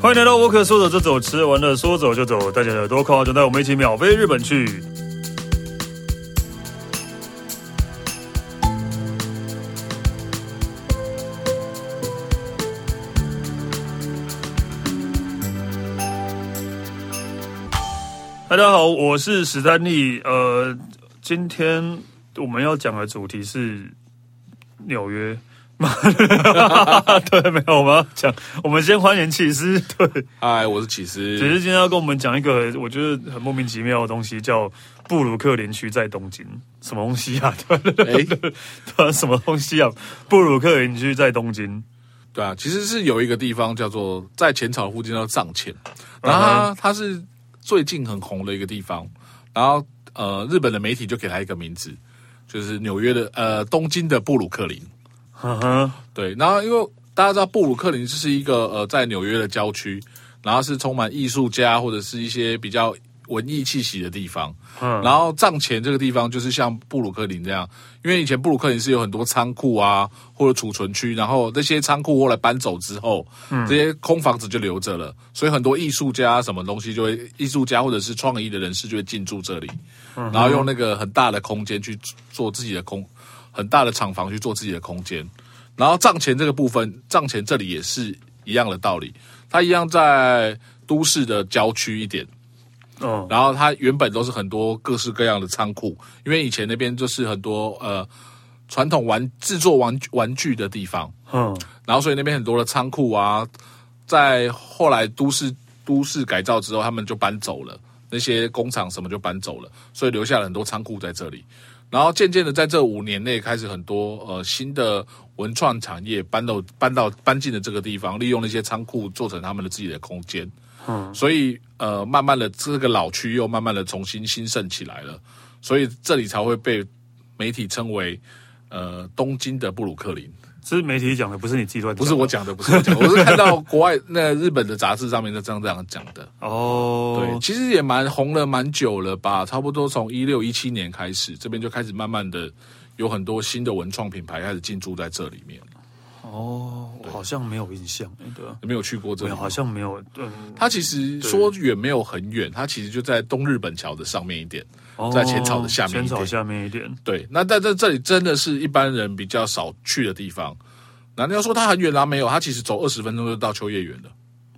欢迎来到沃克，说走就走，吃完了说走就走，大家耳朵靠就带我们一起秒飞日本去。大家好，我是史丹利。呃，今天我们要讲的主题是纽约。对，没有，我们要讲，我们先欢迎起司。对，嗨，我是起司。启司今天要跟我们讲一个我觉得很莫名其妙的东西，叫布鲁克林区在东京。什么东西啊？对，对，对，什么东西啊？布鲁克林区在东京。对啊，其实是有一个地方叫做在浅草附近叫藏前，然后它它是最近很红的一个地方。然后呃，日本的媒体就给它一个名字，就是纽约的呃东京的布鲁克林。嗯哼，对，然后因为大家知道布鲁克林就是一个呃在纽约的郊区，然后是充满艺术家或者是一些比较文艺气息的地方。嗯，然后藏前这个地方就是像布鲁克林这样，因为以前布鲁克林是有很多仓库啊或者储存区，然后这些仓库后来搬走之后，嗯，这些空房子就留着了，所以很多艺术家什么东西就会艺术家或者是创意的人士就会进驻这里，然后用那个很大的空间去做自己的空。很大的厂房去做自己的空间，然后藏前这个部分，藏前这里也是一样的道理，它一样在都市的郊区一点，嗯，然后它原本都是很多各式各样的仓库，因为以前那边就是很多呃传统玩制作玩玩具的地方，嗯，然后所以那边很多的仓库啊，在后来都市都市改造之后，他们就搬走了，那些工厂什么就搬走了，所以留下了很多仓库在这里。然后渐渐的，在这五年内开始，很多呃新的文创产业搬到搬到搬进了这个地方，利用那些仓库做成他们的自己的空间。嗯，所以呃，慢慢的这个老区又慢慢的重新兴盛起来了，所以这里才会被媒体称为呃东京的布鲁克林。是媒体讲的，不是你自己乱。不是我讲的，不是我讲的，我是 看到国外那日本的杂志上面就这样这样讲的。哦，对，其实也蛮红了蛮久了吧，差不多从一六一七年开始，这边就开始慢慢的有很多新的文创品牌开始进驻在这里面。哦，我好像没有印象，对，没有去过这里，好像没有。对，它其实说远没有很远，它其实就在东日本桥的上面一点，在浅草的下面，浅草下面一点。对，那在这这里真的是一般人比较少去的地方。那你要说它很远啊？没有，它其实走二十分钟就到秋叶原了。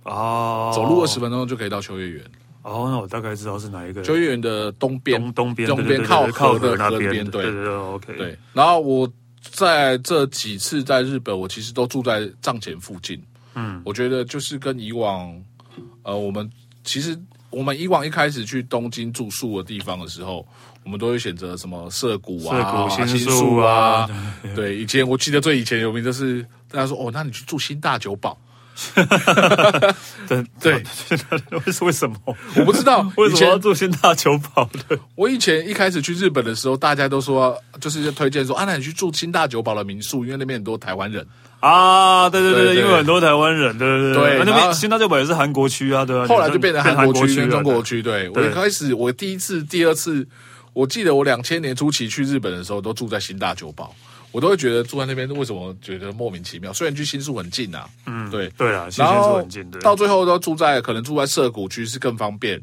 哦，走路二十分钟就可以到秋叶原。哦，那我大概知道是哪一个。秋叶原的东边，东边，东边靠河的河边。对对对，OK。对，然后我。在这几次在日本，我其实都住在藏前附近。嗯，我觉得就是跟以往，呃，我们其实我们以往一开始去东京住宿的地方的时候，我们都会选择什么涩谷啊、涩谷新宿啊。对，以前我记得最以前有名就是大家说哦，那你去住新大久保。对对，为为什么？我不知道为什么要住新大久保的。我以前一开始去日本的时候，大家都说就是推荐说啊，那你去住新大久保的民宿，因为那边很多台湾人啊。对对对，因为很多台湾人，对对对。那边新大久保也是韩国区啊，对啊？后来就变成韩国区跟中国区。对，我一开始我第一次、第二次，我记得我两千年初期去日本的时候，都住在新大久保。我都会觉得住在那边为什么觉得莫名其妙？虽然距新宿很近啊，嗯，对对啊，新宿很近，对。到最后都住在可能住在涩谷区是更方便，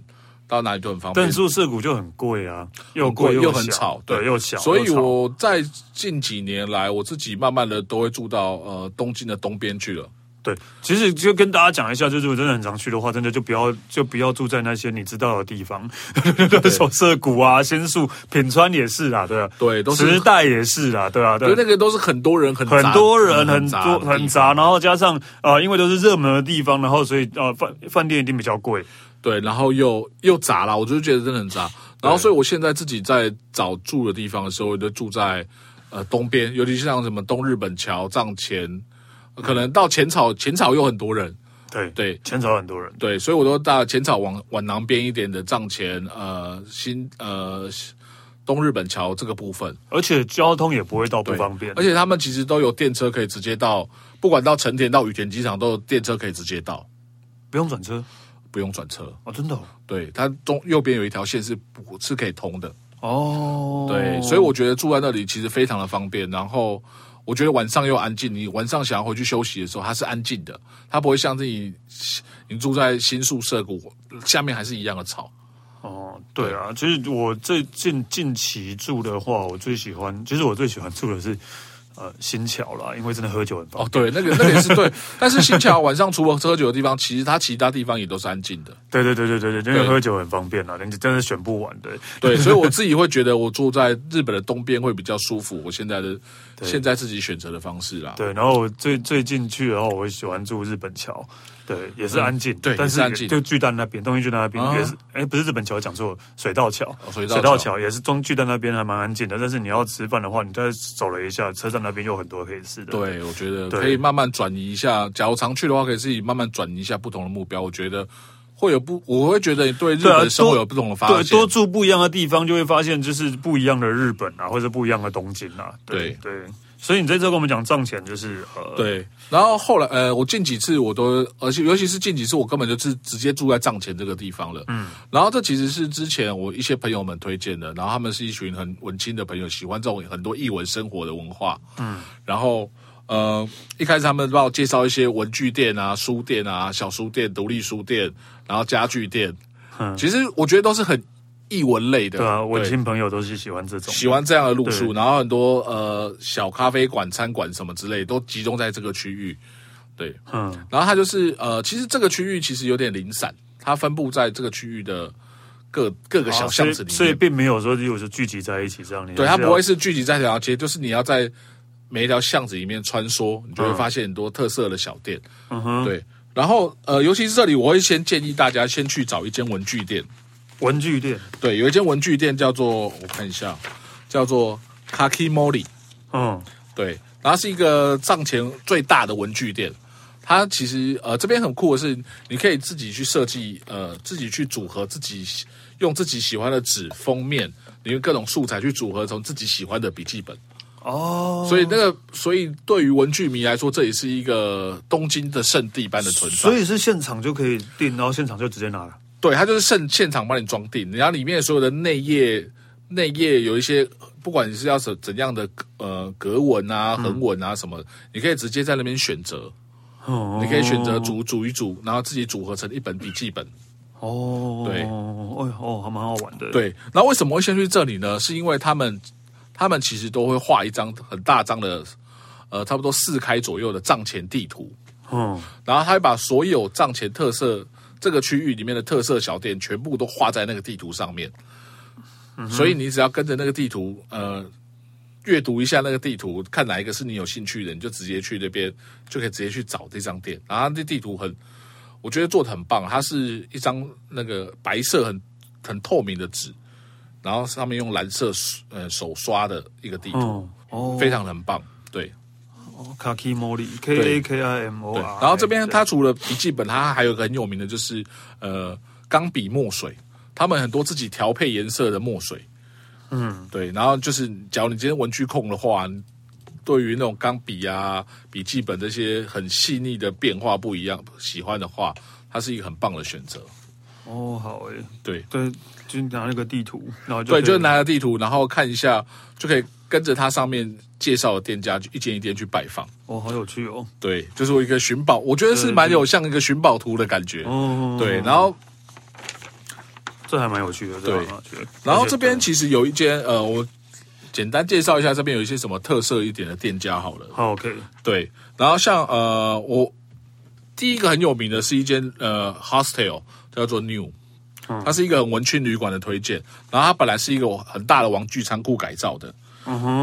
到哪里都很方便。但住涩谷就很贵啊，又贵又很吵，对，又小。所以我在近几年来，我自己慢慢的都会住到呃东京的东边去了。对，其实就跟大家讲一下，就是如果真的很常去的话，真的就不要就不要住在那些你知道的地方，手涩谷啊、仙宿、品川也是啊，对啊，对，都是时代也是啊，对啊，对，那个都是很多人很很多人很多很杂，然后加上啊、呃，因为都是热门的地方，然后所以啊饭饭店一定比较贵，对，然后又又杂了，我就觉得真的很杂，然后所以我现在自己在找住的地方的时候，我就住在呃东边，尤其是像什么东日本桥、藏前。可能到浅草，浅草又很多人，对对，浅草很多人，对，所以我都到浅草往往南边一点的藏前，呃，新呃东日本桥这个部分，而且交通也不会到不方便，而且他们其实都有电车可以直接到，不管到成田到羽田机场都有电车可以直接到，不用转车，不用转车哦，真的哦，对，它中右边有一条线是不是可以通的哦，对，所以我觉得住在那里其实非常的方便，然后。我觉得晚上又安静，你晚上想要回去休息的时候，它是安静的，它不会像自己你住在新宿舍谷下面还是一样的吵。哦，对啊，其实我最近近期住的话，我最喜欢，其实我最喜欢住的是。呃，新桥啦，因为真的喝酒很方便。哦，对，那个那个也是对。但是新桥晚上除了喝酒的地方，其实它其他地方也都是安静的。对对对对对对，因为喝酒很方便啦，你真的选不完的。对，所以我自己会觉得，我住在日本的东边会比较舒服。我现在的现在自己选择的方式啦。对，然后我最最近去的话，我会喜欢住日本桥。对，也是安静。嗯、对，但是就巨蛋那边，东京巨蛋那边、啊、也是，哎，不是日本桥，讲错了，水道桥。哦、水道桥也是中巨蛋那边还蛮安静的。但是你要吃饭的话，你再走了一下，车站那边有很多可以试的。对，我觉得可以慢慢转移一下。假如常去的话，可以自己慢慢转移一下不同的目标。我觉得会有不，我会觉得对日本生活有不同的发现。对，多住不一样的地方，就会发现就是不一样的日本啊，或者不一样的东京啊。对对。对所以你在这跟我们讲账钱，就是呃，对。然后后来呃，我近几次我都，而且尤其是近几次，我根本就是直接住在账钱这个地方了。嗯。然后这其实是之前我一些朋友们推荐的，然后他们是一群很文青的朋友，喜欢这种很多异文生活的文化。嗯。然后呃，一开始他们帮我介绍一些文具店啊、书店啊、小书店、独立书店，然后家具店。嗯。其实我觉得都是很。艺文类的，对啊，文青朋友都是喜欢这种，喜欢这样的路数，然后很多呃小咖啡馆、餐馆什么之类，都集中在这个区域。对，嗯，然后它就是呃，其实这个区域其实有点零散，它分布在这个区域的各各个小巷子里面，所以并没有说如果是聚集在一起这样。对，它不会是聚集在一条街，就是你要在每一条巷子里面穿梭，你就会发现很多特色的小店。嗯哼，对，然后呃，尤其是这里，我会先建议大家先去找一间文具店。文具店对，有一间文具店叫做我看一下，叫做 Kakimori。嗯，对，然后是一个藏前最大的文具店。它其实呃这边很酷的是，你可以自己去设计，呃自己去组合，自己用自己喜欢的纸封面，你用各种素材去组合成自己喜欢的笔记本。哦，所以那个，所以对于文具迷来说，这也是一个东京的圣地般的存在。所以是现场就可以订，然后现场就直接拿了。对，它就是现现场帮你装订，然后里面所有的内页内页有一些，不管你是要怎怎样的呃格纹啊、横纹啊什么，嗯、你可以直接在那边选择。哦，你可以选择组组一组，然后自己组合成一本笔记本。哦，对，哦哦，还蛮好玩的。对，然后为什么会先去这里呢？是因为他们他们其实都会画一张很大张的，呃，差不多四开左右的账前地图。嗯，然后他会把所有账前特色。这个区域里面的特色小店全部都画在那个地图上面，嗯、所以你只要跟着那个地图，呃，阅读一下那个地图，看哪一个是你有兴趣的，你就直接去那边，就可以直接去找这张店。然后这地图很，我觉得做的很棒，它是一张那个白色很很透明的纸，然后上面用蓝色呃手刷的一个地图，哦哦、非常的很棒，对。Kakimori，K A K I M O R。然后这边它除了笔记本，它还有个很有名的，就是呃钢笔墨水。他们很多自己调配颜色的墨水。嗯，对。然后就是，假如你今天文具控的话，对于那种钢笔啊、笔记本这些很细腻的变化不一样，喜欢的话，它是一个很棒的选择。哦，好诶，对对，就拿那个地图，然后就对，就拿个地图，然后看一下就可以。跟着它上面介绍的店家，就一间一间去拜访。哦，好有趣哦！对，就是我一个寻宝，我觉得是蛮有像一个寻宝图的感觉。哦，对，然后这还蛮有趣的。对，然后这边其实有一间，呃，我简单介绍一下这边有一些什么特色一点的店家好了。好，OK。对，然后像呃，我第一个很有名的是一间呃 hostel，叫做 New，它是一个很文青旅馆的推荐。然后它本来是一个很大的玩具仓库改造的。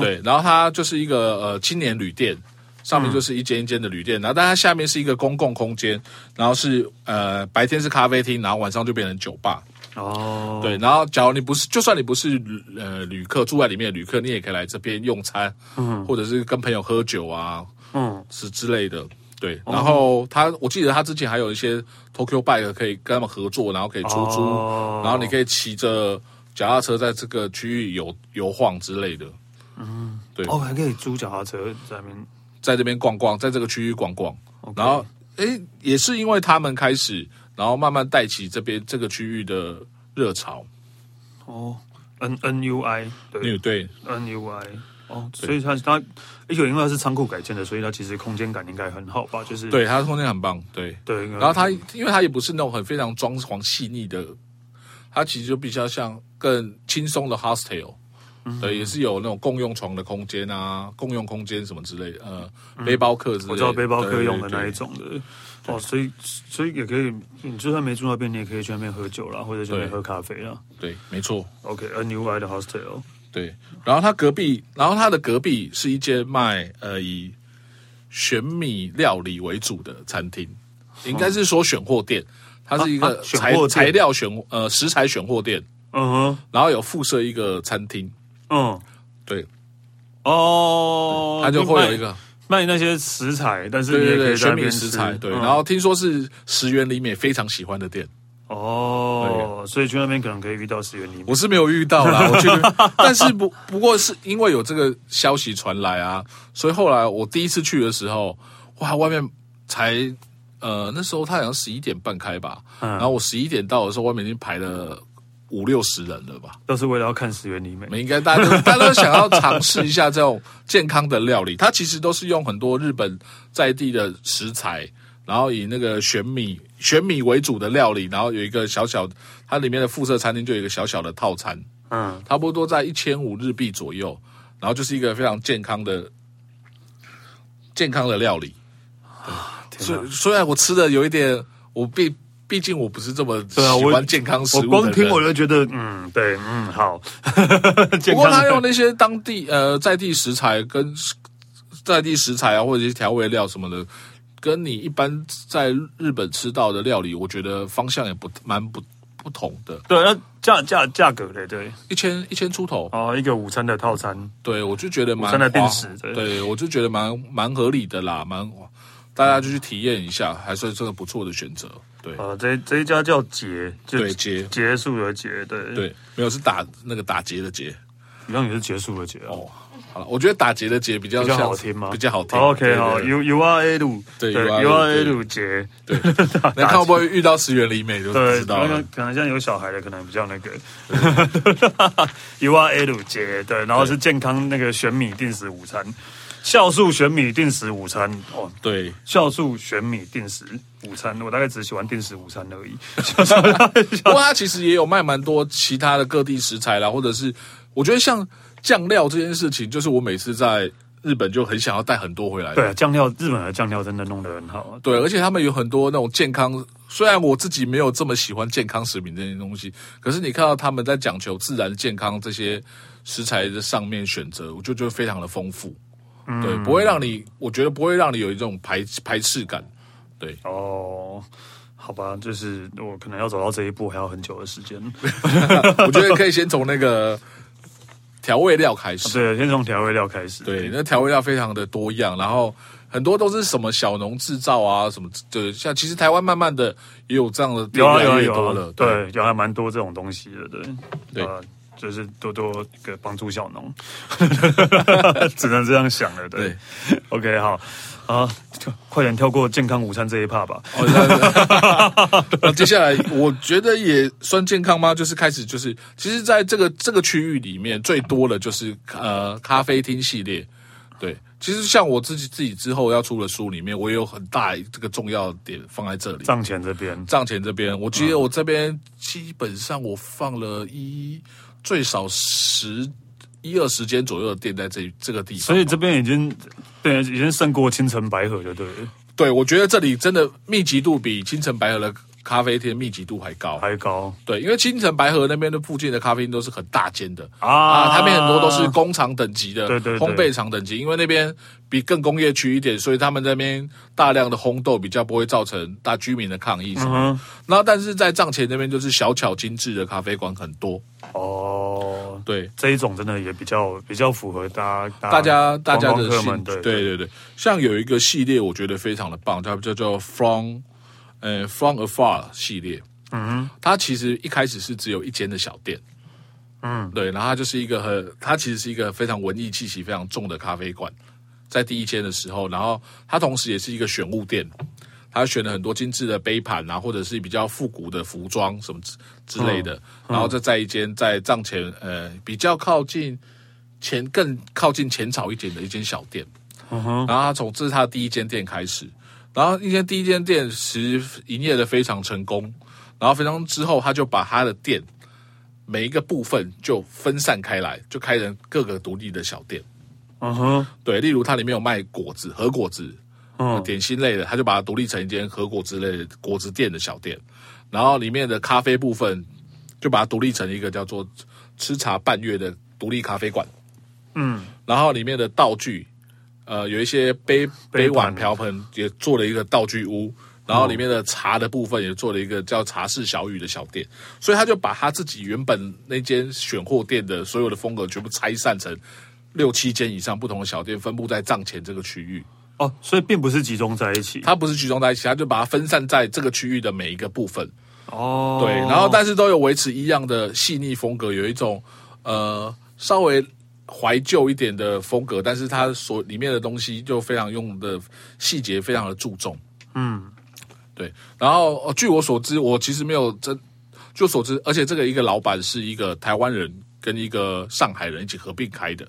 对，然后它就是一个呃青年旅店，上面就是一间一间的旅店，然后但它下面是一个公共空间，然后是呃白天是咖啡厅，然后晚上就变成酒吧。哦，对，然后假如你不是，就算你不是呃旅客住在里面的旅客，你也可以来这边用餐，嗯，或者是跟朋友喝酒啊，嗯，是之类的。对，然后他我记得他之前还有一些 Tokyo Bike 可以跟他们合作，然后可以出租，哦，然后你可以骑着脚踏车在这个区域游游晃之类的。嗯，对，哦，还可以租脚踏车在那边，在这边逛逛，在这个区域逛逛。然后，哎，也是因为他们开始，然后慢慢带起这边这个区域的热潮。哦，N N U I，对，对，N U I，哦，所以它它，而且因为它是仓库改建的，所以它其实空间感应该很好吧？就是对，它的空间很棒，对。对。然后它因为它也不是那种很非常装潢细腻的，它其实就比较像更轻松的 hostel，嗯，对，也是有那种共用床的空间啊，共用空间什么之类的，呃，嗯、背包客之类的，我知道背包客用的那一种的。哦，所以所以也可以，你就算没住那边，你也可以去那边喝酒啦，或者去那边喝咖啡啦。对，没错。OK，a、new wide hostel。对，然后他隔壁，然后他的隔壁是一间卖呃以选米料理为主的餐厅，应该是说选货店，它是一个材、啊啊、材料选呃食材选货店。嗯哼，然后有附设一个餐厅。嗯，对。哦，他就会有一个。卖那些食材，但是对对对选品食材，对。然后听说是石原里美非常喜欢的店哦，所以去那边可能可以遇到石原里美。我是没有遇到啦，我去，但是不不过是因为有这个消息传来啊，所以后来我第一次去的时候，哇，外面才呃那时候他好像十一点半开吧，然后我十一点到的时候，外面已经排了。五六十人了吧，都是为了要看石原里美。应该大家都 大家都想要尝试一下这种健康的料理。它其实都是用很多日本在地的食材，然后以那个玄米玄米为主的料理，然后有一个小小它里面的附设餐厅就有一个小小的套餐，嗯，差不多在一千五日币左右，然后就是一个非常健康的健康的料理。啊，虽虽然我吃的有一点，我并。毕竟我不是这么喜欢健康食物光听我就觉得，嗯，对，嗯，好。不过他用那些当地呃在地食材跟在地食材啊，或者一些调味料什么的，跟你一般在日本吃到的料理，我觉得方向也不蛮不不同的。对，那价价价格嘞，对，一千一千出头哦，一个午餐的套餐，对我就觉得蛮午餐的定时，对，对我就觉得蛮蛮合理的啦，蛮大家就去体验一下，还算是个不错的选择。对啊，这这一家叫结，对结结束的结，对对，没有是打那个打结的结，一样也是结束的结哦。好了，我觉得打结的结比较比较好听吗？比较好听。OK 好，U U R A 路，对 U R A 路结，对。你看会不会遇到石原里美就知道了。可能像有小孩的，可能比较那个。U R A 路结，对，然后是健康那个选米定时午餐。酵素玄米定时午餐哦，对，酵素玄米定时午餐，我大概只喜欢定时午餐而已。不过它其实也有卖蛮多其他的各地食材啦，或者是我觉得像酱料这件事情，就是我每次在日本就很想要带很多回来。对，酱料日本的酱料真的弄得很好。对，而且他们有很多那种健康，虽然我自己没有这么喜欢健康食品这些东西，可是你看到他们在讲求自然健康这些食材的上面选择，我就觉得非常的丰富。对，不会让你，我觉得不会让你有一种排排斥感。对，哦，好吧，就是我可能要走到这一步还要很久的时间。我觉得可以先从那个调味料开始。对，先从调味料开始。对，那调味料非常的多样，然后很多都是什么小农制造啊，什么就像其实台湾慢慢的也有这样的越来越多了。对，有还蛮多这种东西的。对，对。就是多多个帮助小农，只能这样想了。对，对，OK，好啊，快点跳过健康午餐这一趴吧。那接下来我觉得也算健康吗？就是开始就是，其实在这个这个区域里面，最多的就是呃咖啡厅系列。对，其实像我自己自己之后要出的书里面，我也有很大这个重要点放在这里。账前这边，账前这边，我记得我这边基本上我放了一。最少十一二十间左右的店在这这个地方，所以这边已经对，已经胜过青城白河了，对。对，我觉得这里真的密集度比青城白河的咖啡厅密集度还高，还高。对，因为青城白河那边的附近的咖啡厅都是很大间的啊，他们很多都是工厂等级的，对对，烘焙厂等级，因为那边比更工业区一点，所以他们那边大量的烘豆比较不会造成大居民的抗议什么。嗯、然后，但是在藏前那边就是小巧精致的咖啡馆很多哦。对，这一种真的也比较比较符合大家大家大家的兴趣。对对对对，像有一个系列，我觉得非常的棒，它叫做 From。呃，From Afar 系列，嗯，它其实一开始是只有一间的小店，嗯，对，然后它就是一个很，它其实是一个非常文艺气息非常重的咖啡馆，在第一间的时候，然后它同时也是一个选物店，它选了很多精致的杯盘啊，或者是比较复古的服装什么之之类的，嗯、然后再在一间在藏前，呃，比较靠近前更靠近浅草一点的一间小店。然后他从这是他的第一间店开始，然后一间第一间店其实营业的非常成功，然后非常之后他就把他的店每一个部分就分散开来，就开成各个独立的小店。嗯哼，对，例如它里面有卖果子、和果子，嗯，点心类的，他就把它独立成一间和果子类的果子店的小店，然后里面的咖啡部分就把它独立成一个叫做吃茶半月的独立咖啡馆。嗯，然后里面的道具。呃，有一些杯杯碗瓢盆也做了一个道具屋，然后里面的茶的部分也做了一个叫茶室小雨的小店，所以他就把他自己原本那间选货店的所有的风格全部拆散成六七间以上不同的小店，分布在藏前这个区域。哦，所以并不是集中在一起，它不是集中在一起，他就把它分散在这个区域的每一个部分。哦，对，然后但是都有维持一样的细腻风格，有一种呃稍微。怀旧一点的风格，但是它所里面的东西就非常用的细节非常的注重，嗯，对。然后据我所知，我其实没有真就所知，而且这个一个老板是一个台湾人跟一个上海人一起合并开的，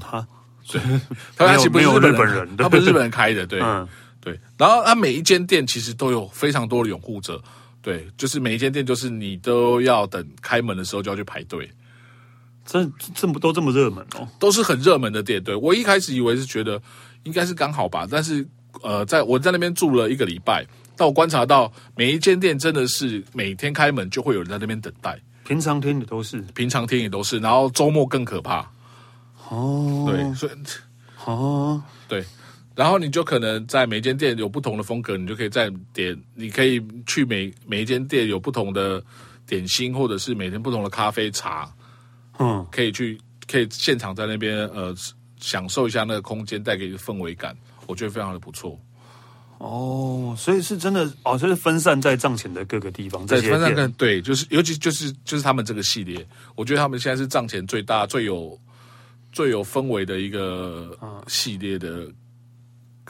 他 对，他其实不是日本人，他不是日本人开的，对、嗯、对。然后他每一间店其实都有非常多的拥护者，对，就是每一间店就是你都要等开门的时候就要去排队。这这么都这么热门哦，都是很热门的店。对，我一开始以为是觉得应该是刚好吧，但是呃，在我在那边住了一个礼拜，但我观察到每一间店真的是每天开门就会有人在那边等待，平常天也都是，平常天也都是，然后周末更可怕。哦，对，所以哦，对，然后你就可能在每一间店有不同的风格，你就可以在点，你可以去每每一间店有不同的点心，或者是每天不同的咖啡茶。嗯，可以去，可以现场在那边呃享受一下那个空间带给你的氛围感，我觉得非常的不错。哦，所以是真的哦，就是分散在藏前的各个地方，在分散在对，就是尤其就是就是他们这个系列，我觉得他们现在是藏前最大、最有最有氛围的一个系列的。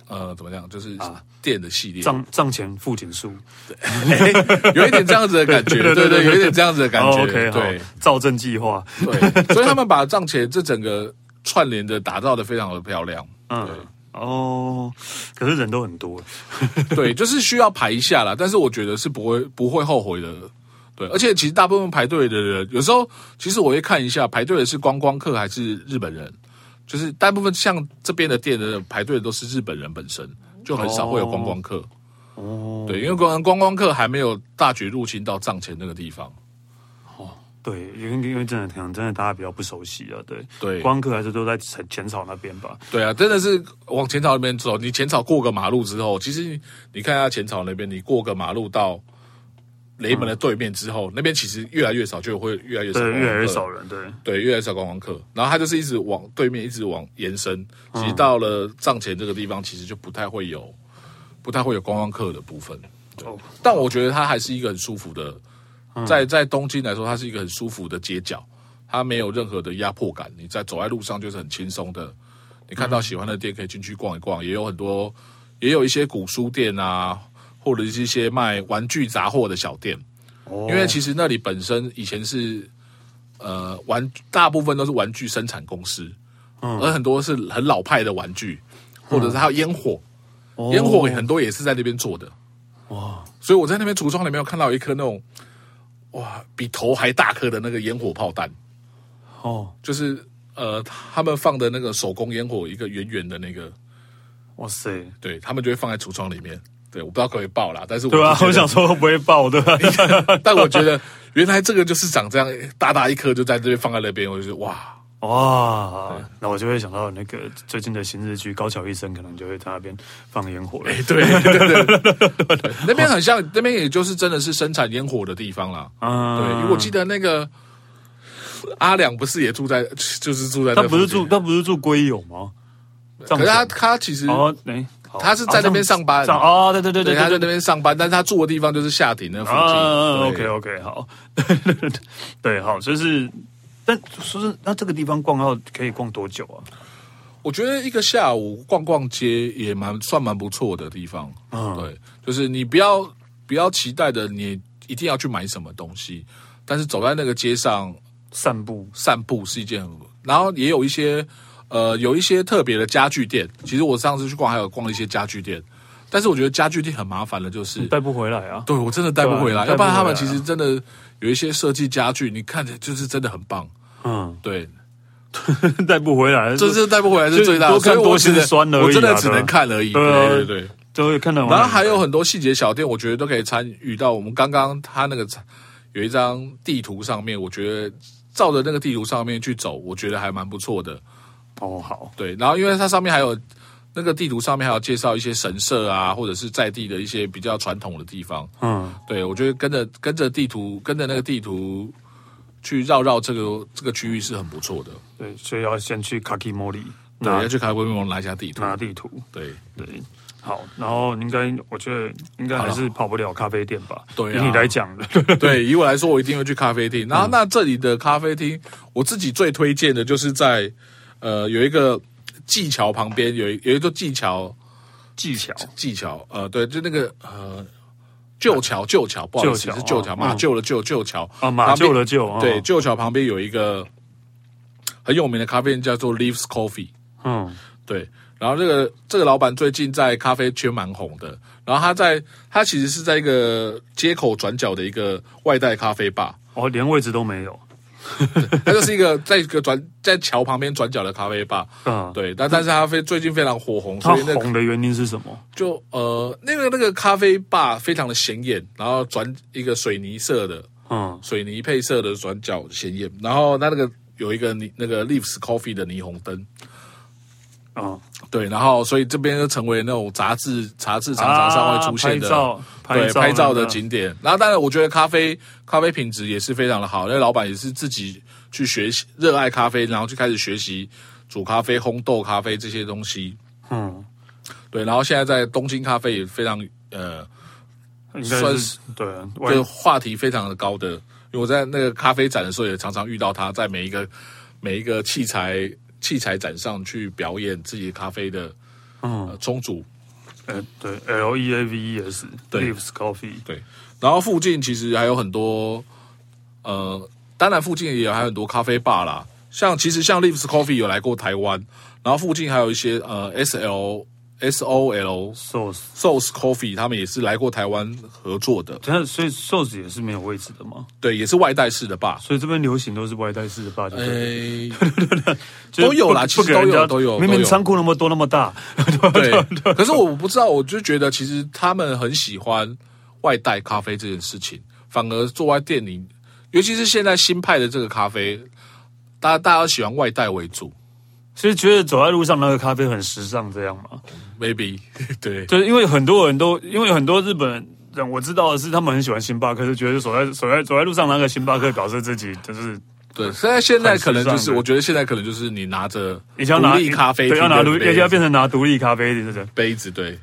呃，怎么样？就是电的系列，藏藏前富锦书，对，有一点这样子的感觉，对 对，对，有一点这样子的感觉。Oh, OK，对，造证计划，对，所以他们把藏前这整个串联的打造的非常的漂亮。嗯，哦，可是人都很多，对，就是需要排一下啦。但是我觉得是不会不会后悔的，对。而且其实大部分排队的人，有时候其实我会看一下排队的是观光客还是日本人。就是大部分像这边的店的排队的都是日本人本身，就很少会有观光客。哦，对，因为观观光客还没有大举入侵到藏前那个地方。哦，对，因为因为真的可能真的大家比较不熟悉啊。对对，观光客还是都在浅浅草那边吧。对啊，真的是往浅草那边走。你浅草过个马路之后，其实你看一下浅草那边，你过个马路到。雷门的对面之后，嗯、那边其实越来越少，就会越来越少，对，越来越少人，对，对，越来越少观光客。然后他就是一直往对面，一直往延伸，其实到了藏前这个地方，其实就不太会有，不太会有观光客的部分。哦、但我觉得它还是一个很舒服的，在在东京来说，它是一个很舒服的街角，它没有任何的压迫感。你在走在路上就是很轻松的，你看到喜欢的店可以进去逛一逛，也有很多，也有一些古书店啊。或者是一些卖玩具杂货的小店，哦，因为其实那里本身以前是呃玩，大部分都是玩具生产公司，嗯，而很多是很老派的玩具，或者是还有烟火，嗯，烟火很多也是在那边做的，哇！所以我在那边橱窗里面有看到一颗那种哇比头还大颗的那个烟火炮弹，哦，就是呃他们放的那个手工烟火，一个圆圆的那个，哇塞，对他们就会放在橱窗里面。对，我不知道可不可以爆啦，但是我对啊，我想说会不会爆的，但我觉得原来这个就是长这样，大大一颗就在这边放在那边，我就觉得哇哇，那我就会想到那个最近的新日剧《高桥医生》，可能就会在那边放烟火了。哎，对对对对，那边很像，那边也就是真的是生产烟火的地方啦。嗯，对，因为我记得那个阿良不是也住在，就是住在，他不是住，他不是住龟友吗？可是他他其实哦，哎。他是在那边上班哦，对对对对，他在那边上班，但是他住的地方就是下町那附近。OK OK，好，对，好，就是，但说是那这个地方逛要可以逛多久啊？我觉得一个下午逛逛街也蛮算蛮不错的地方。嗯，对，就是你不要不要期待的，你一定要去买什么东西，但是走在那个街上散步，散步是一件然后也有一些呃有一些特别的家具店。其实我上次去逛还有逛了一些家具店，但是我觉得家具店很麻烦的，就是带不回来啊。对，我真的带不回来，啊、要不然他们其实真的有一些设计家具，你看着就是真的很棒。嗯，对。带不回来，这是带不回来是最大的，多看多心酸了，我真的只能看而已。对对对，都会看到。然后还有很多细节小店，我觉得都可以参与到。我们刚刚他那个有一张地图上面，我觉得照着那个地图上面去走，我觉得还蛮不错的。哦，好，对。然后因为它上面还有那个地图上面还有介绍一些神社啊，或者是在地的一些比较传统的地方。嗯，对，我觉得跟着跟着地图，跟着那个地图。去绕绕这个这个区域是很不错的，对，所以要先去卡基莫里，对，要去卡基莫里拿一下地图，拿地图，对对，好，然后应该我觉得应该还是跑不了咖啡店吧，对，以你来讲的，对，以我来说，我一定会去咖啡厅。然后那这里的咖啡厅，我自己最推荐的就是在呃有一个技巧旁边有一有一座技巧，技巧。技巧，呃，对，就那个呃。旧桥，旧桥，不好意思，是旧桥，马厩的旧，旧桥。啊，马厩的旧，对，旧桥旁边有一个很有名的咖啡店，叫做 Leaves Coffee，嗯，对，然后这个这个老板最近在咖啡圈蛮红的，然后他在他其实是在一个街口转角的一个外带咖啡吧，哦，连位置都没有。它就是一个在一个转在桥旁边转角的咖啡吧，嗯，对，但但是它非最近非常火红，所以那红的原因是什么？就呃，那个那个咖啡吧非常的显眼，然后转一个水泥色的，嗯，水泥配色的转角显眼，然后它那个有一个霓那个 Leaves Coffee 的霓虹灯。嗯，对，然后所以这边就成为那种杂志杂志常常上会出现的，啊、拍照对拍照的景点。然后当然，我觉得咖啡咖啡品质也是非常的好，因为老板也是自己去学习，热爱咖啡，然后就开始学习煮咖啡、烘豆咖啡这些东西。嗯，对，然后现在在东京咖啡也非常呃，应该是算是对，就话题非常的高的。因为我在那个咖啡展的时候，也常常遇到他在每一个每一个器材。器材展上去表演自己咖啡的，嗯，冲煮，呃，对，L E A V E S，对，Leaves Coffee，对，然后附近其实还有很多，呃，当然附近也还有很多咖啡吧啦，像其实像 Leaves Coffee 有来过台湾，然后附近还有一些呃 S L。S O L Source Source Coffee，他们也是来过台湾合作的。所以 Source 也是没有位置的吗？对，也是外带式的吧。所以这边流行都是外带式的吧？哎，都有啦，其实都有都有。明明仓库那么多那么大，对。可是我不知道，我就觉得其实他们很喜欢外带咖啡这件事情，反而坐在店里，尤其是现在新派的这个咖啡，大家大家都喜欢外带为主。所以觉得走在路上那个咖啡很时尚，这样吗？Maybe，对，就是因为很多人都，因为很多日本人我知道的是，他们很喜欢星巴克，是觉得走在走在走在路上那个星巴克表示自己就是对。现在现在可能就是，我觉得现在可能就是你拿着独立咖啡，要拿独，要要变成拿独立咖啡的这个杯子，对，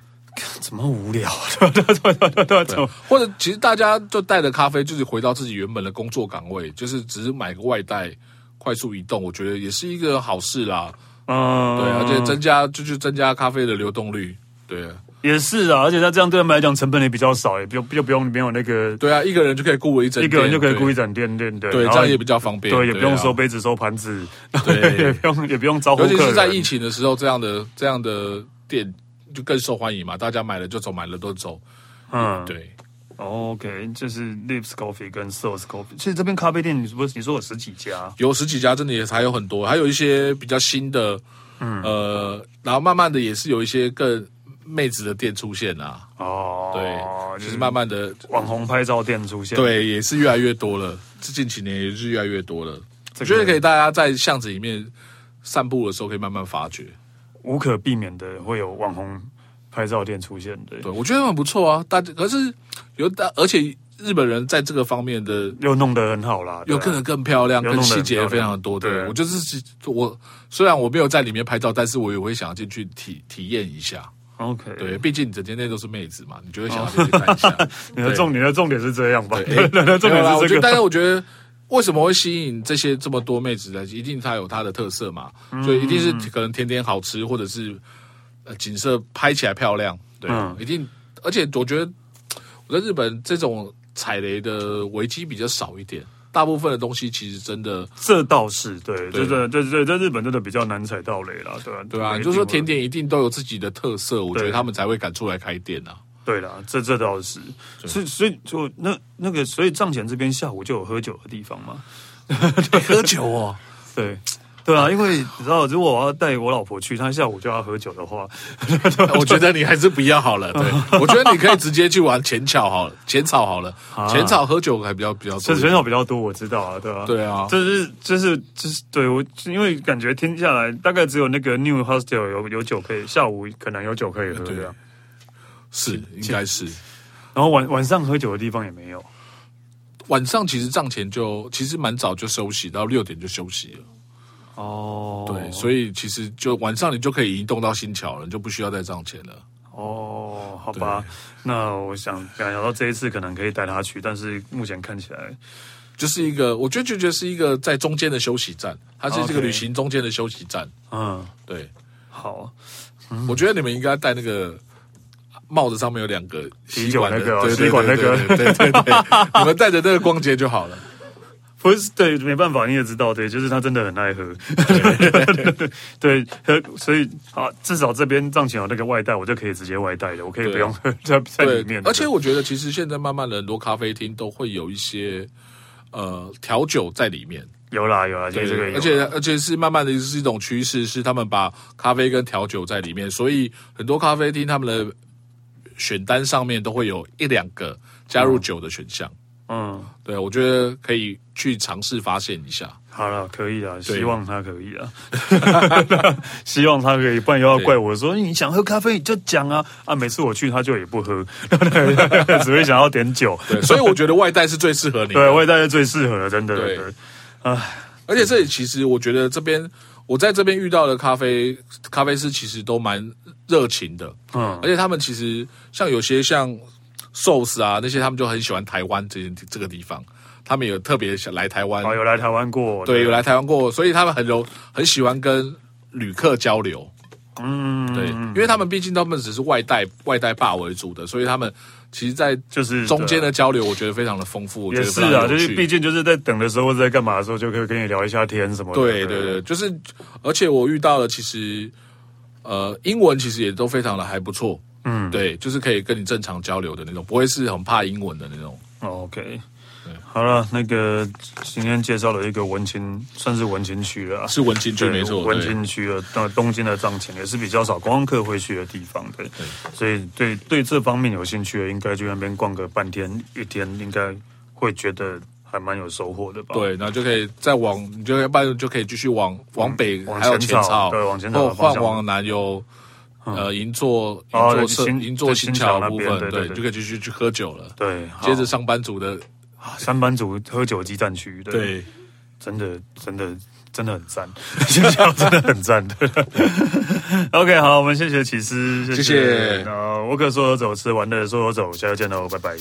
怎么无聊？对对对对对对，或者其实大家就带着咖啡，就是回到自己原本的工作岗位，就是只是买个外带。快速移动，我觉得也是一个好事啦。嗯，对，而且增加就是增加咖啡的流动率。对，也是啊，而且他这样对他们来讲成本也比较少，也不用就不用没有那个。对啊，一个人就可以顾一整，一个人就可以雇一整店店。对，这样也比较方便。对，也不用收杯子收盘子。对，也不用也不用招呼。尤其是在疫情的时候，这样的这样的店就更受欢迎嘛，大家买了就走，买了都走。嗯，对。OK，就是 Leaves Coffee 跟 Source Coffee。其实这边咖啡店，你是不是你说有十几家？有十几家，真的也还有很多，还有一些比较新的，嗯呃，然后慢慢的也是有一些更妹子的店出现啊。哦，对，就是慢慢的网红拍照店出现，对，也是越来越多了。这近几年也是越来越多了。我觉得可以，大家在巷子里面散步的时候，可以慢慢发掘，无可避免的会有网红。拍照店出现的，对，我觉得很不错啊。大家可是有大，而且日本人在这个方面的又弄得很好啦，又可能更漂亮，更细节非常的多。对，我就是我虽然我没有在里面拍照，但是我也会想要进去体体验一下。OK，对，毕竟整间店都是妹子嘛，你就会想要进去看一下。你的重，你的重点是这样吧？对，重点是这个。但是我觉得为什么会吸引这些这么多妹子呢？一定它有它的特色嘛，所以一定是可能甜点好吃，或者是。呃，景色拍起来漂亮，对，嗯、一定。而且我觉得我在日本这种踩雷的危机比较少一点。大部分的东西其实真的，这倒是对，对对对对，在日本真的比较难踩到雷了，对吧？对啊，就是说甜点一定都有自己的特色，我觉得他们才会敢出来开店啊。对啦，这这倒是，所以所以就那那个，所以藏前这边下午就有喝酒的地方吗？喝酒哦，对。对啊，因为你知道，如果我要带我老婆去，她下午就要喝酒的话，我觉得你还是不要好了。对，我觉得你可以直接去玩浅草好了，浅草好了，浅草喝酒还比较比较多，浅草比较多，我知道啊，对吧？对啊，就是就是就是对我，因为感觉听下来，大概只有那个 New Hostel 有有酒可以，下午可能有酒可以喝，对。啊，是应该是，然后晚晚上喝酒的地方也没有，晚上其实帐前就其实蛮早就休息，到六点就休息了。哦，对，所以其实就晚上你就可以移动到新桥了，你就不需要再帐前了。哦，好吧，那我想想到这一次可能可以带他去，但是目前看起来就是一个，我觉得就觉得是一个在中间的休息站，它是这个旅行中间的休息站。嗯，对，好，我觉得你们应该戴那个帽子，上面有两个吸管那个吸管那个，对对对，你们带着那个逛街就好了。不是对，没办法，你也知道，对，就是他真的很爱喝，对，喝，所以啊，至少这边藏前有那个外带，我就可以直接外带的，我可以不用喝在在里面。而且我觉得，其实现在慢慢的很多咖啡厅都会有一些呃调酒在里面，有啦有啦，对这个，而且而且是慢慢的是一种趋势，是他们把咖啡跟调酒在里面，所以很多咖啡厅他们的选单上面都会有一两个加入酒的选项。嗯嗯，对，我觉得可以去尝试发现一下。好了，可以了，希望他可以了，希望他可以，不然又要怪我说你想喝咖啡你就讲啊啊！每次我去他就也不喝，只会想要点酒。对，所以我觉得外带是最适合你的。对，外带是最适合的，真的。对，唉，而且这里其实我觉得这边我在这边遇到的咖啡咖啡师其实都蛮热情的，嗯，而且他们其实像有些像。寿司啊，那些他们就很喜欢台湾这这个地方，他们有特别想来台湾，哦，有来台湾过，对，有来台湾过，所以他们很有很喜欢跟旅客交流，嗯，对，因为他们毕竟他们只是外带外带霸为主的，所以他们其实，在就是中间的交流，我觉得非常的丰富，也是啊，就是毕竟就是在等的时候在干嘛的时候，就可以跟你聊一下天什么的，对对。对，就是，而且我遇到了其实，呃，英文其实也都非常的还不错。嗯，对，就是可以跟你正常交流的那种，不会是很怕英文的那种。OK，好了，那个今天介绍了一个文青，算是文青区了，是文青区没错，文青区了那东京的藏前也是比较少观光客会去的地方，对，对，所以对对这方面有兴趣的，应该去那边逛个半天一天，应该会觉得还蛮有收获的吧？对，然后就可以再往，你就要不然就可以继续往往北，还有浅草，对，往浅草，或换往南有。呃，银座银座银座新桥的部分，对，就可以继续去喝酒了。对，接着上班族的上班族喝酒激战区，对，真的真的真的很赞，新桥真的很赞对。OK，好，我们谢谢奇师，谢谢。我可说走，吃完的说走，下次见喽，拜拜。